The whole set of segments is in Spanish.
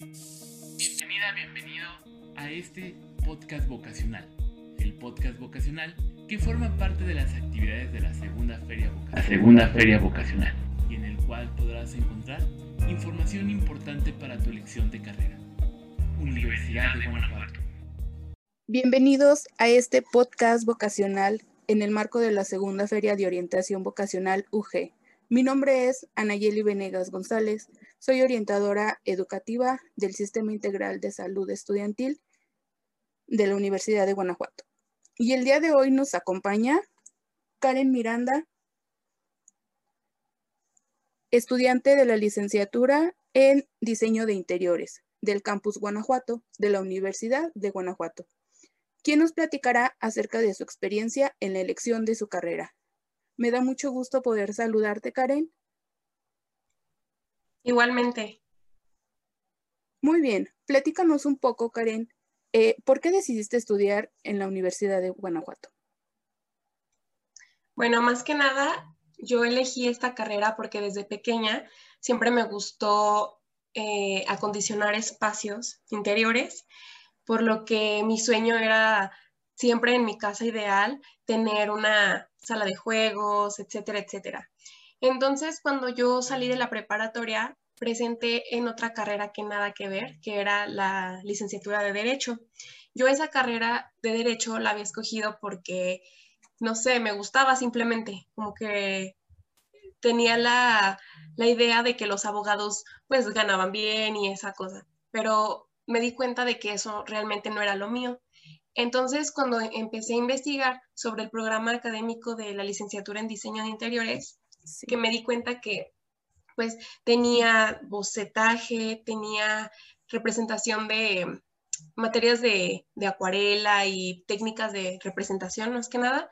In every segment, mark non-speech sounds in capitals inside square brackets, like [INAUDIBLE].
Bienvenida, bienvenido a este podcast vocacional. El podcast vocacional que forma parte de las actividades de la segunda feria vocacional. segunda feria vocacional. Y en el cual podrás encontrar información importante para tu elección de carrera. Universidad de Guanajuato. Bienvenidos a este podcast vocacional en el marco de la segunda feria de orientación vocacional UG. Mi nombre es Anayeli Venegas González, soy orientadora educativa del Sistema Integral de Salud Estudiantil de la Universidad de Guanajuato. Y el día de hoy nos acompaña Karen Miranda, estudiante de la licenciatura en Diseño de Interiores del Campus Guanajuato de la Universidad de Guanajuato, quien nos platicará acerca de su experiencia en la elección de su carrera. Me da mucho gusto poder saludarte, Karen. Igualmente. Muy bien, platícanos un poco, Karen. Eh, ¿Por qué decidiste estudiar en la Universidad de Guanajuato? Bueno, más que nada, yo elegí esta carrera porque desde pequeña siempre me gustó eh, acondicionar espacios interiores, por lo que mi sueño era siempre en mi casa ideal tener una sala de juegos, etcétera, etcétera. Entonces, cuando yo salí de la preparatoria, presenté en otra carrera que nada que ver, que era la licenciatura de Derecho. Yo esa carrera de Derecho la había escogido porque, no sé, me gustaba simplemente, como que tenía la, la idea de que los abogados pues ganaban bien y esa cosa, pero me di cuenta de que eso realmente no era lo mío. Entonces, cuando empecé a investigar sobre el programa académico de la licenciatura en diseño de interiores, que me di cuenta que pues tenía bocetaje, tenía representación de materias de, de, acuarela y técnicas de representación, más que nada,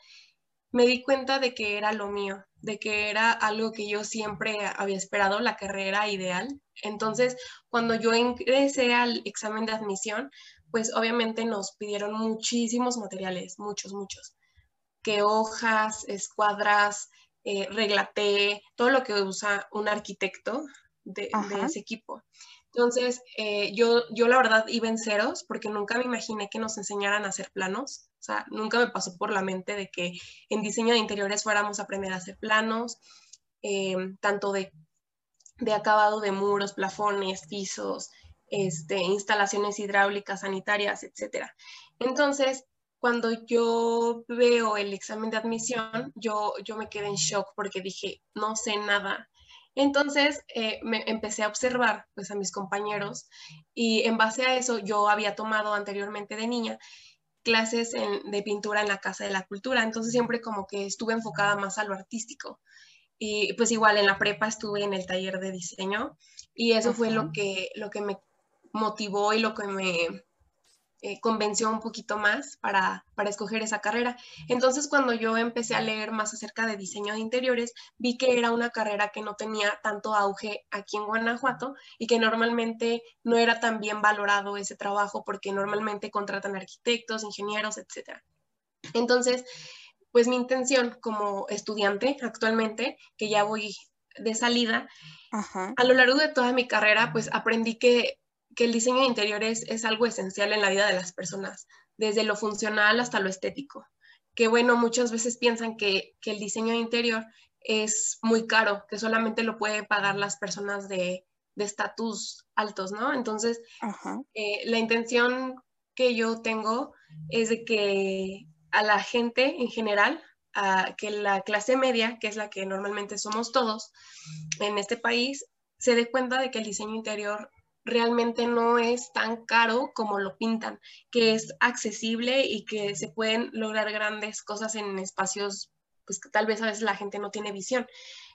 me di cuenta de que era lo mío, de que era algo que yo siempre había esperado, la carrera ideal. Entonces, cuando yo ingresé al examen de admisión, pues obviamente nos pidieron muchísimos materiales, muchos, muchos, que hojas, escuadras, eh, todo lo que usa un arquitecto de, ese equipo. Entonces, eh, yo, yo la verdad iba en ceros porque nunca me imaginé que nos enseñaran a hacer planos. O sea, nunca me pasó por la mente de que en diseño de interiores fuéramos a aprender a hacer planos, eh, tanto de, de acabado de muros, plafones, pisos, este, instalaciones hidráulicas, sanitarias, etc. Entonces, cuando yo veo el examen de admisión, yo, yo me quedé en shock porque dije, no sé nada. Entonces eh, me empecé a observar pues, a mis compañeros y en base a eso yo había tomado anteriormente de niña clases de pintura en la Casa de la Cultura, entonces siempre como que estuve enfocada más a lo artístico. Y pues igual en la prepa estuve en el taller de diseño y eso fue lo que, lo que me motivó y lo que me eh, convenció un poquito más para, para escoger esa carrera. Entonces, cuando yo empecé a leer más acerca de diseño de interiores, vi que era una carrera que no tenía tanto auge aquí en Guanajuato y que normalmente no era tan bien valorado ese trabajo porque normalmente contratan arquitectos, ingenieros, etc. Entonces, pues mi intención como estudiante actualmente, que ya voy de salida, a lo largo de toda mi carrera, pues aprendí que que el diseño de interiores es algo esencial en la vida de las personas, desde lo funcional hasta lo estético. Que bueno, muchas veces piensan que, el diseño de interior es muy caro, que solamente lo pueden pagar las personas de estatus altos, ¿no? Entonces, eh, la intención que yo tengo es de que a la gente en general, a que la clase media, que es la que normalmente somos todos en este país, se dé cuenta de que el diseño interior realmente no es tan caro como lo pintan, que es accesible y que se pueden lograr grandes cosas en espacios pues que tal vez a veces la gente no tiene visión.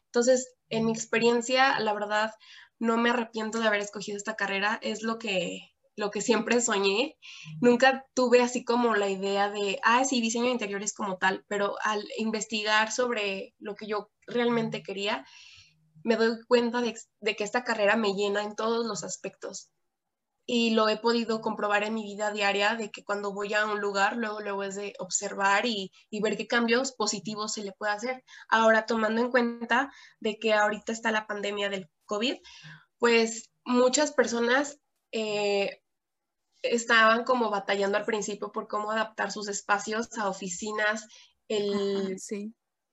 Entonces, en mi experiencia, la verdad, no me arrepiento de haber escogido esta carrera, es lo que lo que siempre soñé. Nunca tuve así como la idea de, ah, sí, diseño de interiores como tal, pero al investigar sobre lo que yo realmente quería, me doy cuenta de, que esta carrera me llena en todos los aspectos. Y lo he podido comprobar en mi vida diaria, de que cuando voy a un lugar, luego, luego es de observar y, ver qué cambios positivos se le puede hacer. Ahora, tomando en cuenta de que ahorita está la pandemia del COVID, pues muchas personas eh, estaban como batallando al principio por cómo adaptar sus espacios a oficinas, el,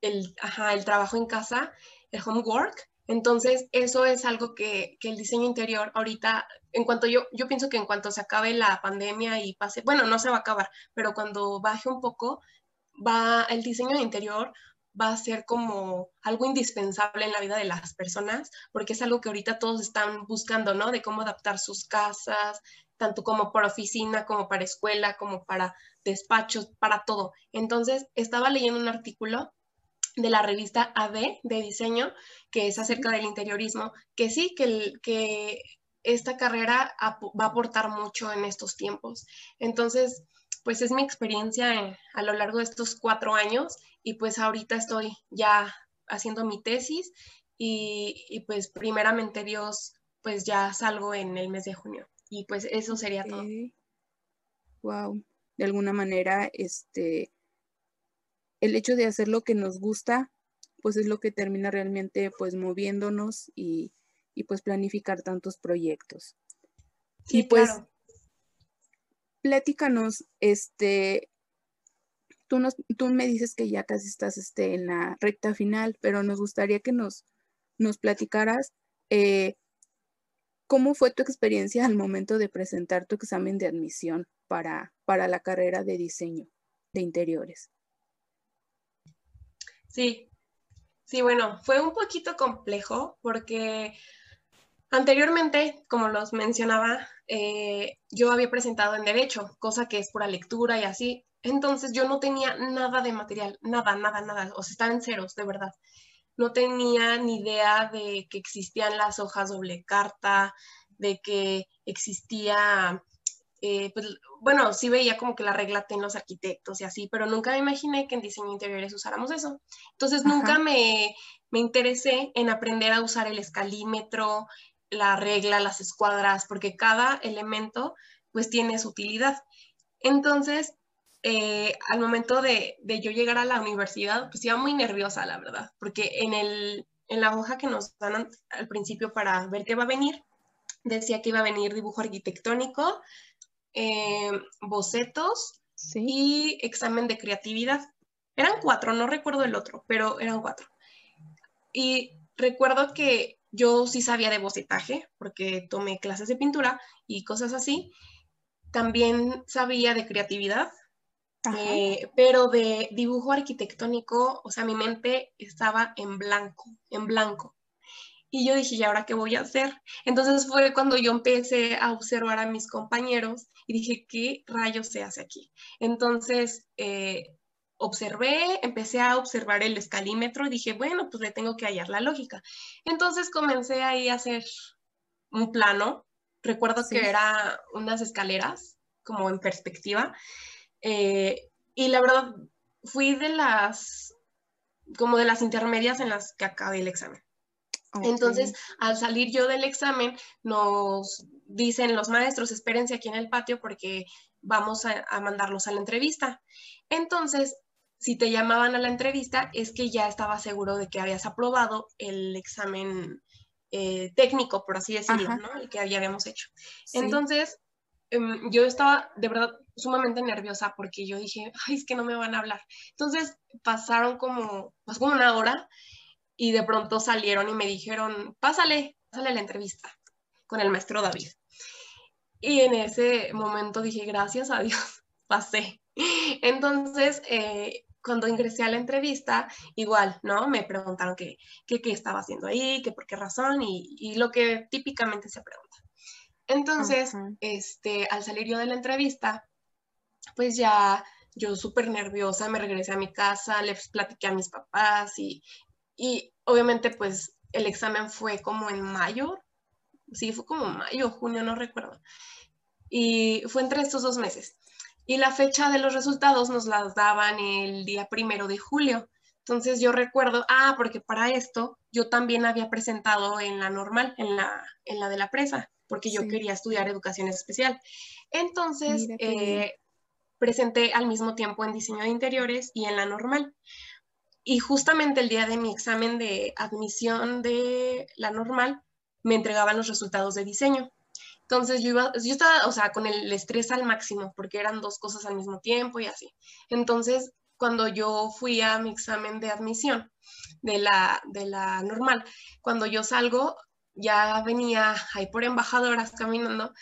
el, el trabajo en casa, el homework. Entonces, eso es algo que, el diseño interior ahorita, en cuanto yo, yo pienso que en cuanto se acabe la pandemia y pase, bueno, no se va a acabar, pero cuando baje un poco, va el diseño interior va a ser como algo indispensable en la vida de las personas, porque es algo que ahorita todos están buscando, ¿no? De cómo adaptar sus casas, tanto como para oficina, como para escuela, como para despachos, para todo. Entonces, estaba leyendo un artículo de la revista AD de diseño, que es acerca del interiorismo, que sí, que, que esta carrera va a aportar mucho en estos tiempos. Entonces, pues es mi experiencia a lo largo de estos cuatro años y pues ahorita estoy ya haciendo mi tesis y, pues primeramente Dios, pues ya salgo en el mes de junio y pues eso sería todo. Wow, de alguna manera, este, el hecho de hacer lo que nos gusta, pues es lo que termina realmente pues moviéndonos y, pues planificar tantos proyectos. y pues, platícanos, este, tú, nos, tú me dices que ya casi estás este, en la recta final, pero nos gustaría que nos, nos platicaras eh, cómo fue tu experiencia al momento de presentar tu examen de admisión para, para la carrera de diseño de interiores. Sí, sí, bueno, fue un poquito complejo porque anteriormente, como los mencionaba, eh, yo había presentado en derecho, cosa que es pura lectura y así, entonces yo no tenía nada de material, nada, nada, nada, o sea, estaba en ceros, de verdad. No tenía ni idea de que existían las hojas doble carta, de que existía, eh, pues, bueno, sí veía como que la regla en los arquitectos y así, pero nunca me imaginé que en diseño interiores usáramos eso. Entonces nunca me, me interesé en aprender a usar el escalímetro, la regla, las escuadras, porque cada elemento pues tiene su utilidad. Entonces, eh, al momento de, yo llegar a la universidad, pues iba muy nerviosa, la verdad, porque en, el, en la hoja que nos dan al principio para ver qué va a venir, decía que iba a venir dibujo arquitectónico, eh, bocetos y examen de creatividad. Eran cuatro, no recuerdo el otro, pero eran cuatro. Y recuerdo que yo sí sabía de bocetaje, porque tomé clases de pintura y cosas así. También sabía de creatividad, eh, pero de dibujo arquitectónico, o sea, mi mente estaba en blanco, en blanco. Y yo dije, ¿y ahora qué voy a hacer? Entonces fue cuando yo empecé a observar a mis compañeros y dije, ¿qué rayos se hace aquí? Entonces, eh, observé, empecé a observar el escalímetro y dije, bueno, pues le tengo que hallar la lógica. Entonces comencé ahí a hacer un plano. Recuerdo que era unas escaleras como en perspectiva eh, y la verdad, fui de las, como de las intermedias en las que acabé el examen. Entonces, al salir yo del examen, nos dicen los maestros, espérense aquí en el patio porque vamos a, mandarlos a la entrevista. Entonces, si te llamaban a la entrevista, es que ya estaba seguro de que habías aprobado el examen eh, técnico, por así decirlo, ¿no? El que habíamos hecho. Entonces, em, yo estaba de verdad sumamente nerviosa porque yo dije, ay, es que no me van a hablar. Entonces pasaron como, pasó como una hora y de pronto salieron y me dijeron, pásale, pásale la entrevista con el maestro David. Y en ese momento dije, gracias a Dios, [LAUGHS] pasé. Entonces, eh, cuando ingresé a la entrevista, igual, ¿no? Me preguntaron qué, qué, qué estaba haciendo ahí, qué por qué razón y, y, lo que típicamente se pregunta. Entonces, este, al salir yo de la entrevista, pues ya yo súper nerviosa me regresé a mi casa, les platiqué a mis papás y, y obviamente pues el examen fue como en mayo, sí, fue como mayo, junio, no recuerdo. Y fue entre estos dos meses. Y la fecha de los resultados nos las daban el día primero de julio. Entonces yo recuerdo, ah, porque para esto yo también había presentado en la normal, en la, en la de la presa, porque yo quería estudiar educación especial. Entonces, eh, presenté al mismo tiempo en diseño de interiores y en la normal. Y justamente el día de mi examen de admisión de la normal, me entregaban los resultados de diseño. Entonces yo estaba, o sea, con el estrés al máximo, porque eran dos cosas al mismo tiempo y así. Entonces, cuando yo fui a mi examen de admisión de la, de la normal, cuando yo salgo, ya venía ahí por embajadoras caminando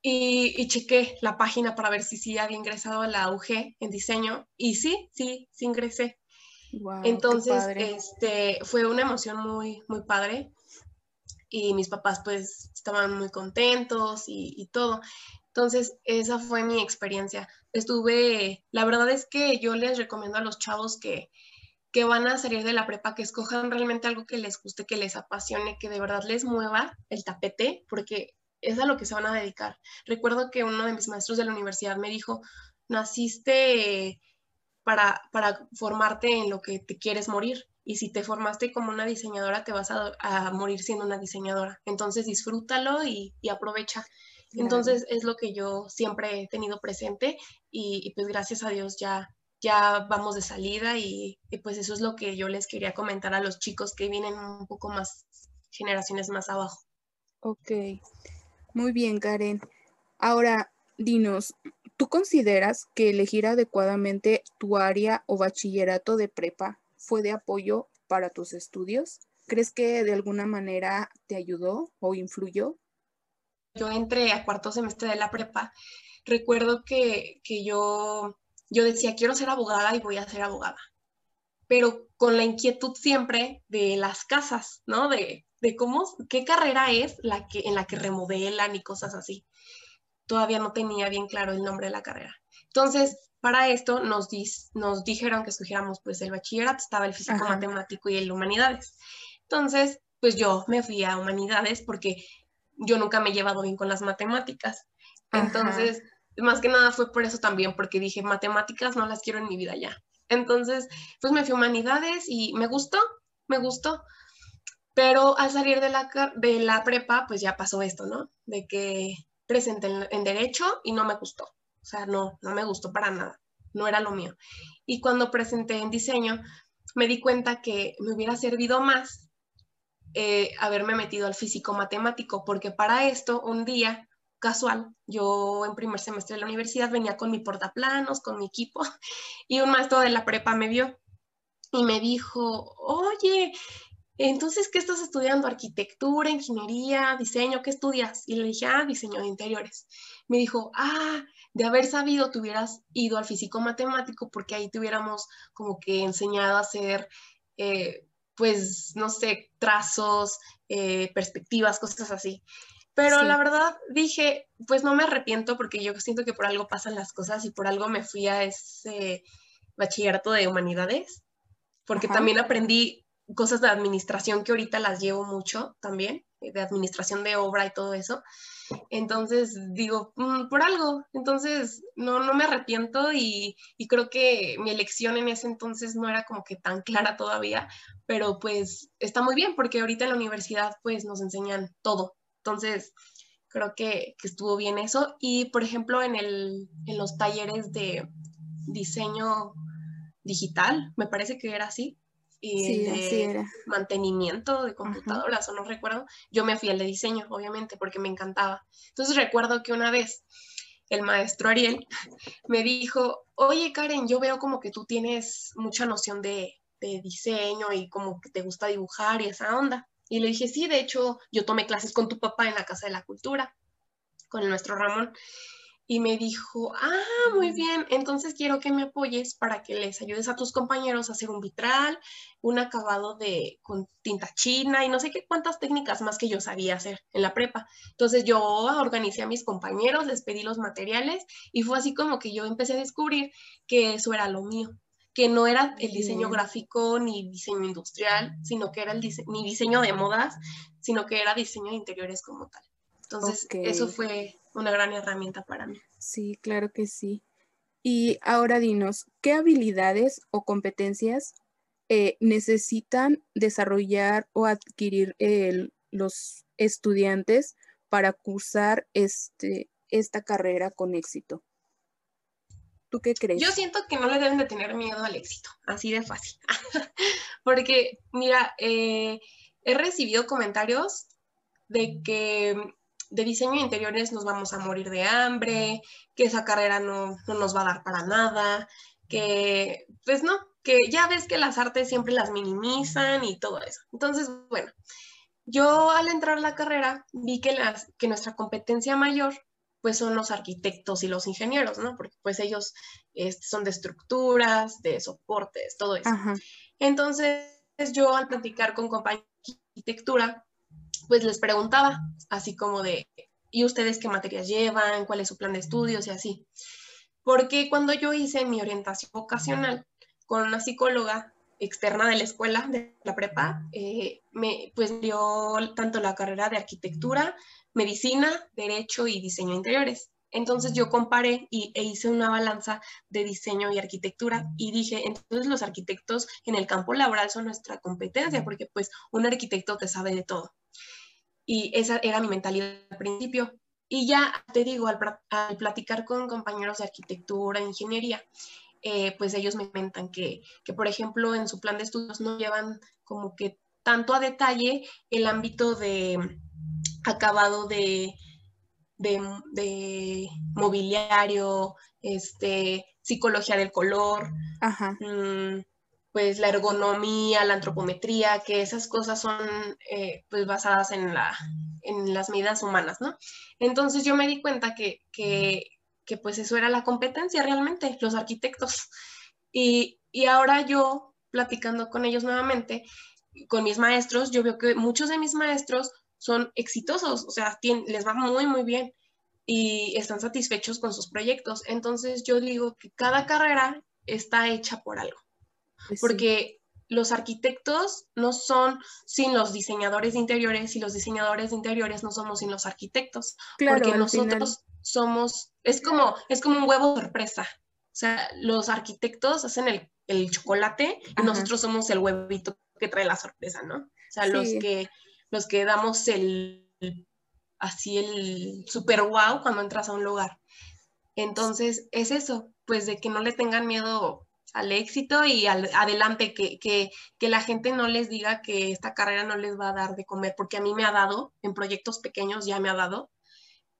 y, y chequé la página para ver si sí había ingresado a la UG en diseño y sí, sí, sí ingresé. Entonces, este, fue una emoción muy, muy padre y mis papás pues estaban muy contentos y, y, todo. Entonces, esa fue mi experiencia. Estuve, la verdad es que yo les recomiendo a los chavos que, que van a salir de la prepa, que escojan realmente algo que les guste, que les apasione, que de verdad les mueva el tapete, porque es a lo que se van a dedicar. Recuerdo que uno de mis maestros de la universidad me dijo, naciste para, para formarte en lo que te quieres morir. Y si te formaste como una diseñadora, te vas a, morir siendo una diseñadora. Entonces disfrútalo y, aprovecha. Entonces es lo que yo siempre he tenido presente y, y pues gracias a Dios ya ya vamos de salida y, pues eso es lo que yo les quería comentar a los chicos que vienen un poco más generaciones más abajo. Ok, muy bien Karen. Ahora, dinos, ¿tú consideras que elegir adecuadamente tu área o bachillerato de prepa fue de apoyo para tus estudios? ¿Crees que de alguna manera te ayudó o influyó? Yo entré a cuarto semestre de la prepa. Recuerdo que, que yo yo decía, quiero ser abogada y voy a ser abogada, pero con la inquietud siempre de las casas, ¿no? De, de cómo, qué carrera es la que, en la que remodelan y cosas así. Todavía no tenía bien claro el nombre de la carrera. Entonces, para esto nos, nos dijeron que escogiéramos pues el bachillerato, estaba el físico matemático y el humanidades. Entonces, pues yo me fui a humanidades porque yo nunca me he llevado bien con las matemáticas. Entonces, más que nada fue por eso también, porque dije, matemáticas no las quiero en mi vida ya. Entonces, pues me fui a humanidades y me gustó, me gustó. Pero al salir de la, de la prepa, pues ya pasó esto, ¿no? De que presenté en, derecho y no me gustó. O sea, no, no me gustó para nada. No era lo mío. Y cuando presenté en diseño, me di cuenta que me hubiera servido más eh, haberme metido al físico matemático, porque para esto un día casual. Yo en primer semestre de la universidad venía con mi portaplanos, con mi equipo, [LAUGHS] y un maestro de la prepa me vio y me dijo, oye, entonces, ¿qué estás estudiando? ¿Arquitectura, ingeniería, diseño? ¿Qué estudias? Y le dije, ah, diseño de interiores. Me dijo, ah, de haber sabido, te hubieras ido al físico matemático porque ahí te hubiéramos como que enseñado a hacer, eh, pues, no sé, trazos, eh, perspectivas, cosas así. Pero la verdad dije, pues no me arrepiento porque yo siento que por algo pasan las cosas y por algo me fui a ese bachillerato de humanidades, porque también aprendí cosas de administración que ahorita las llevo mucho también, eh, de administración de obra y todo eso. Entonces digo, mm, por algo, entonces no, no me arrepiento y, y, creo que mi elección en ese entonces no era como que tan clara todavía, pero pues está muy bien porque ahorita en la universidad pues nos enseñan todo, entonces, creo que, estuvo bien eso. Y, por ejemplo, en, el, en los talleres de diseño digital, me parece que era así, y de mantenimiento de computadoras, o no recuerdo, yo me fui al de diseño, obviamente, porque me encantaba. Entonces recuerdo que una vez el maestro Ariel me dijo, oye Karen, yo veo como que tú tienes mucha noción de, de diseño y como que te gusta dibujar y esa onda. Y le dije, sí, de hecho, yo tomé clases con tu papá en la Casa de la Cultura, con el nuestro Ramón. Y me dijo, ah, muy bien, entonces quiero que me apoyes para que les ayudes a tus compañeros a hacer un vitral, un acabado de con tinta china y no sé qué cuántas técnicas más que yo sabía hacer en la prepa. Entonces yo organicé a mis compañeros, les pedí los materiales y fue así como que yo empecé a descubrir que eso era lo mío que no era el diseño gráfico ni diseño industrial, sino que era el ni diseño de modas, sino que era diseño de interiores como tal. Entonces, eso fue una gran herramienta para mí. Sí, claro que sí. Y ahora dinos, ¿qué habilidades o competencias eh, necesitan desarrollar o adquirir los estudiantes para cursar este, esta carrera con éxito? ¿Tú qué crees? Yo siento que no le deben de tener miedo al éxito, así de fácil. [LAUGHS] Porque, mira, eh, he recibido comentarios de que de diseño de interiores nos vamos a morir de hambre, que esa carrera no, no nos va a dar para nada, que pues no, que ya ves que las artes siempre las minimizan y todo eso. Entonces, bueno, yo al entrar a la carrera vi que, las, que nuestra competencia mayor pues son los arquitectos y los ingenieros, ¿no? Porque pues ellos son de estructuras, de soportes, todo eso. Entonces yo al platicar con compañeros de arquitectura, pues les preguntaba, así como de, ¿y ustedes qué materias llevan? ¿Cuál es su plan de estudios? Y así. Porque cuando yo hice mi orientación vocacional con una psicóloga externa de la escuela, de la prepa, eh, me, pues dio tanto la carrera de arquitectura medicina, derecho y diseño interiores. Entonces yo comparé y, e hice una balanza de diseño y arquitectura y dije, entonces los arquitectos en el campo laboral son nuestra competencia porque pues un arquitecto te sabe de todo. Y esa era mi mentalidad al principio. Y ya te digo, al, platicar con compañeros de arquitectura, ingeniería, eh, pues ellos me comentan que, que, por ejemplo, en su plan de estudios no llevan como que tanto a detalle el ámbito de, acabado de, de, mobiliario, este, psicología del color, mm, pues la ergonomía, la antropometría, que esas cosas son eh, pues basadas en, la, en las medidas humanas, ¿no? Entonces yo me di cuenta que, que, que pues eso era la competencia realmente, los arquitectos. Y, y ahora yo, platicando con ellos nuevamente, con mis maestros, yo veo que muchos de mis maestros son exitosos, o sea, les va muy, muy bien y están satisfechos con sus proyectos. Entonces yo digo que cada carrera está hecha por algo, pues porque los arquitectos no son sin los diseñadores de interiores y los diseñadores de interiores no somos sin los arquitectos, porque nosotros somos, es como, es como un huevo sorpresa. O sea, los arquitectos hacen el, el chocolate y nosotros somos el huevito que trae la sorpresa, ¿no? O sea, los que los que damos el, así el super wow cuando entras a un lugar. Entonces, es eso, pues de que no le tengan miedo al éxito y adelante, que, que, que, la gente no les diga que esta carrera no les va a dar de comer, porque a mí me ha dado, en proyectos pequeños ya me ha dado,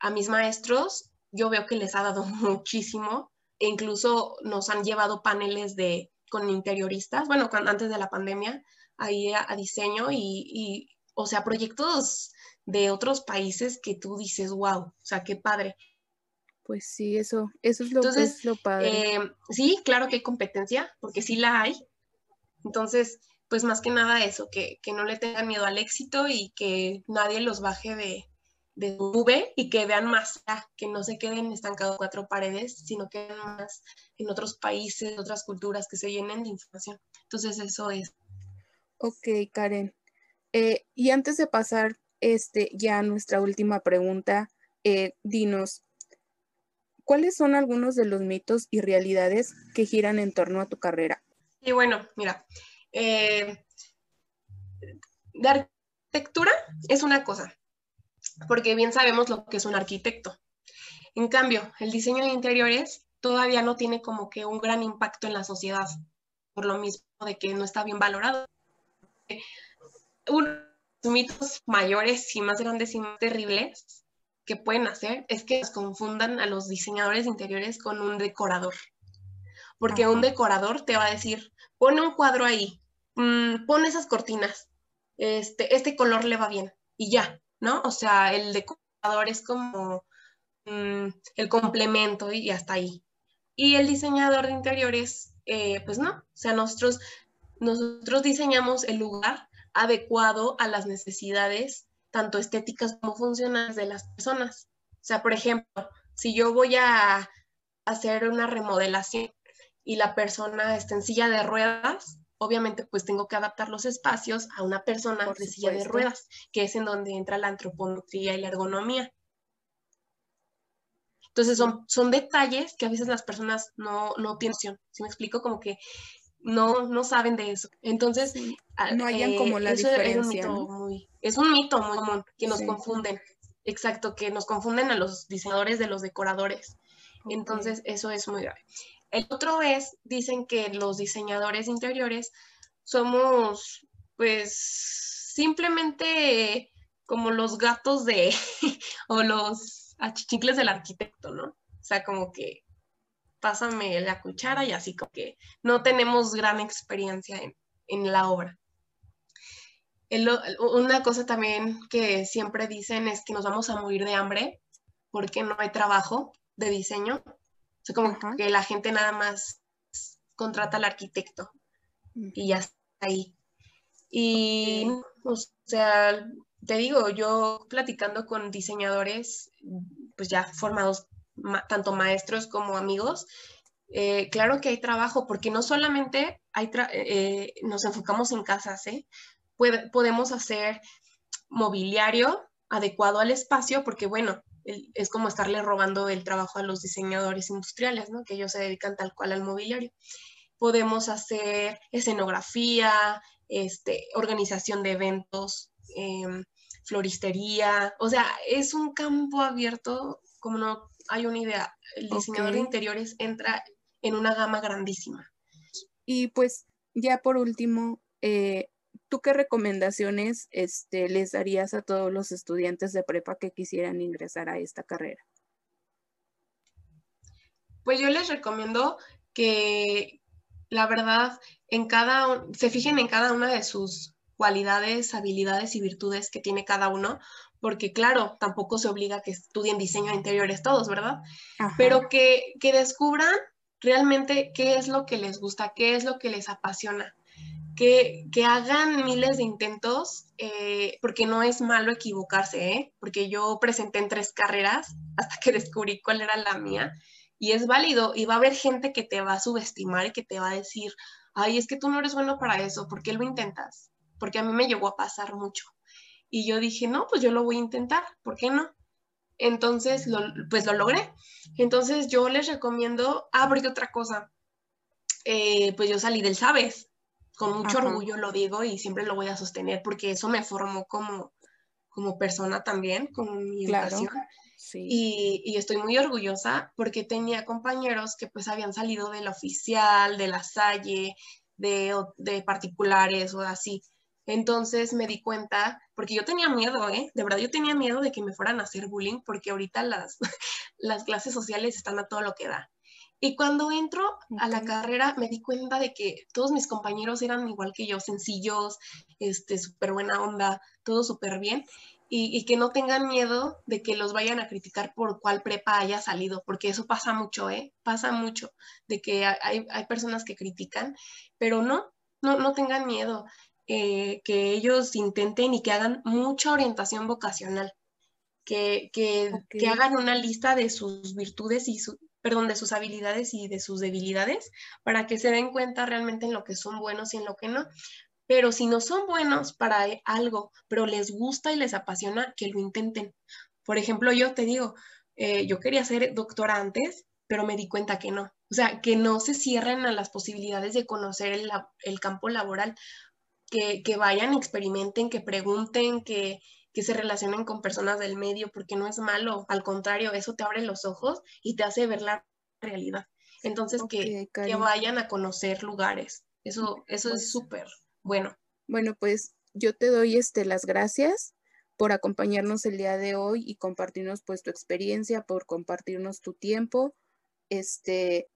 a mis maestros, yo veo que les ha dado [LAUGHS] muchísimo, e incluso nos han llevado paneles de, con interioristas, bueno, antes de la pandemia, ahí a, diseño y, o sea, proyectos de otros países que tú dices, wow, o sea, qué padre. Pues sí, eso, eso es lo, es lo padre. Eh, sí, claro que hay competencia, porque sí la hay. Entonces, pues más que nada eso, que, no le tengan miedo al éxito y que nadie los baje de, de nube y que vean más que no se queden estancados cuatro paredes, sino que vean más en otros países, otras culturas, que se llenen de información. Entonces, eso es. Ok, Karen. Eh, y antes de pasar este, ya a nuestra última pregunta, eh, dinos, ¿cuáles son algunos de los mitos y realidades que giran en torno a tu carrera? Y bueno, mira, eh, de arquitectura es una cosa, porque bien sabemos lo que es un arquitecto. En cambio, el diseño de interiores todavía no tiene como que un gran impacto en la sociedad, por lo mismo de que no está bien valorado uno de los mitos mayores y más grandes y más terribles que pueden hacer es que nos confundan a los diseñadores interiores con un decorador. Porque un decorador te va a decir, pone un cuadro ahí, mm, pone esas cortinas, este, este color le va bien y ya, ¿no? O sea, el decorador es como mm, el complemento y hasta ahí. Y el diseñador de interiores, eh, pues no, o sea, nosotros, nosotros diseñamos el lugar adecuado a las necesidades tanto estéticas como funcionales de las personas. O sea, por ejemplo, si yo voy a hacer una remodelación y la persona está en silla de ruedas, obviamente pues tengo que adaptar los espacios a una persona de silla de ruedas, que es en donde entra la antropometría y la ergonomía. Entonces son, son detalles que a veces las personas no, no tienen. Si me explico, como que no, no saben de eso. Entonces, no hayan eh, como la diferencia. Es un, mito muy, es un mito muy común que nos confunden. Exacto, que nos confunden a los diseñadores de los decoradores. Entonces, eso es muy grave. El otro es, dicen que los diseñadores interiores somos, pues, simplemente como los gatos de, [LAUGHS] o los achichincles del arquitecto, ¿no? O sea, como que pásame la cuchara y así como que no tenemos gran experiencia en, en la obra. una cosa también que siempre dicen es que nos vamos a morir de hambre porque no hay trabajo de diseño. O sea, como que la gente nada más contrata al arquitecto y ya está ahí. Y, o sea, te digo, yo platicando con diseñadores, pues ya formados, tanto maestros como amigos, eh, claro que hay trabajo, porque no solamente hay eh, nos enfocamos en casas, ¿eh? podemos hacer mobiliario adecuado al espacio, porque bueno, es como estarle robando el trabajo a los diseñadores industriales, ¿no? Que ellos se dedican tal cual al mobiliario. Podemos hacer escenografía, este, organización de eventos, em, floristería, o sea, es un campo abierto, como no hay una idea. El diseñador de interiores entra en una gama grandísima. Y pues ya por último, eh, ¿tú qué recomendaciones este, les darías a todos los estudiantes de prepa que quisieran ingresar a esta carrera? Pues yo les recomiendo que la verdad en cada se fijen en cada una de sus cualidades, habilidades y virtudes que tiene cada uno, porque claro, tampoco se obliga a que estudien diseño de interiores todos, ¿verdad? Pero que, que descubran realmente qué es lo que les gusta, qué es lo que les apasiona. Que, que hagan miles de intentos, eh, porque no es malo equivocarse, ¿eh? porque yo presenté en tres carreras [LAUGHS] hasta que descubrí cuál era la mía, y es válido, y va a haber gente que te va a subestimar y que te va a decir, ay, es que tú no eres bueno para eso, ¿por qué lo intentas? porque a mí me llegó a pasar mucho. Y yo dije, no, pues yo lo voy a intentar, ¿por qué no? Entonces, pues lo logré. Entonces, yo les recomiendo, ah, porque otra cosa, eh, pues yo salí del Sabes, con mucho orgullo lo digo y siempre lo voy a sostener porque eso me formó como, como persona también, con mi educación. Y, y, estoy muy orgullosa porque tenía compañeros que pues habían salido de la oficial, de la Salle, de, de particulares o así. Entonces me di cuenta, porque yo tenía miedo, ¿eh? De verdad yo tenía miedo de que me fueran a hacer bullying, porque ahorita las, [LAUGHS] las clases sociales están a todo lo que da. Y cuando entro a la carrera me di cuenta de que todos mis compañeros eran igual que yo, sencillos, este, súper buena onda, todo súper bien. Y, que no tengan miedo de que los vayan a criticar por cuál prepa haya salido, porque eso pasa mucho, ¿eh? Pasa mucho, de que hay, hay personas que critican, pero no, no, no tengan miedo. Eh, que ellos intenten y que hagan mucha orientación vocacional, que, que, que, hagan una lista de sus virtudes y su, perdón, de sus habilidades y de sus debilidades para que se den cuenta realmente en lo que son buenos y en lo que no. Pero si no son buenos para algo, pero les gusta y les apasiona, que lo intenten. Por ejemplo, yo te digo, eh, yo quería ser doctora antes, pero me di cuenta que no. O sea, que no se cierren a las posibilidades de conocer el, el campo laboral, que, vayan, experimenten, que pregunten, que, se relacionen con personas del medio, porque no es malo, al contrario, eso te abre los ojos y te hace ver la realidad. Entonces, que, vayan a conocer lugares, eso, eso es pues súper bueno. Bueno, pues yo te doy este, las gracias por acompañarnos el día de hoy y compartirnos pues tu experiencia, por compartirnos tu tiempo. Este,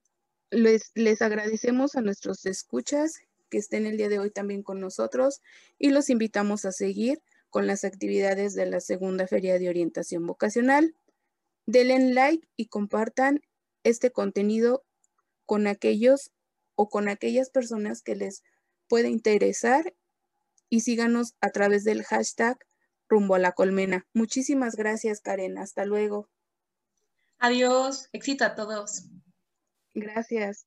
les, les agradecemos a nuestros escuchas que estén el día de hoy también con nosotros y los invitamos a seguir con las actividades de la segunda feria de orientación vocacional. Denle like y compartan este contenido con aquellos o con aquellas personas que les puede interesar y síganos a través del hashtag rumbo a la colmena. Muchísimas gracias, Karen. Hasta luego. Adiós. Éxito a todos. Gracias.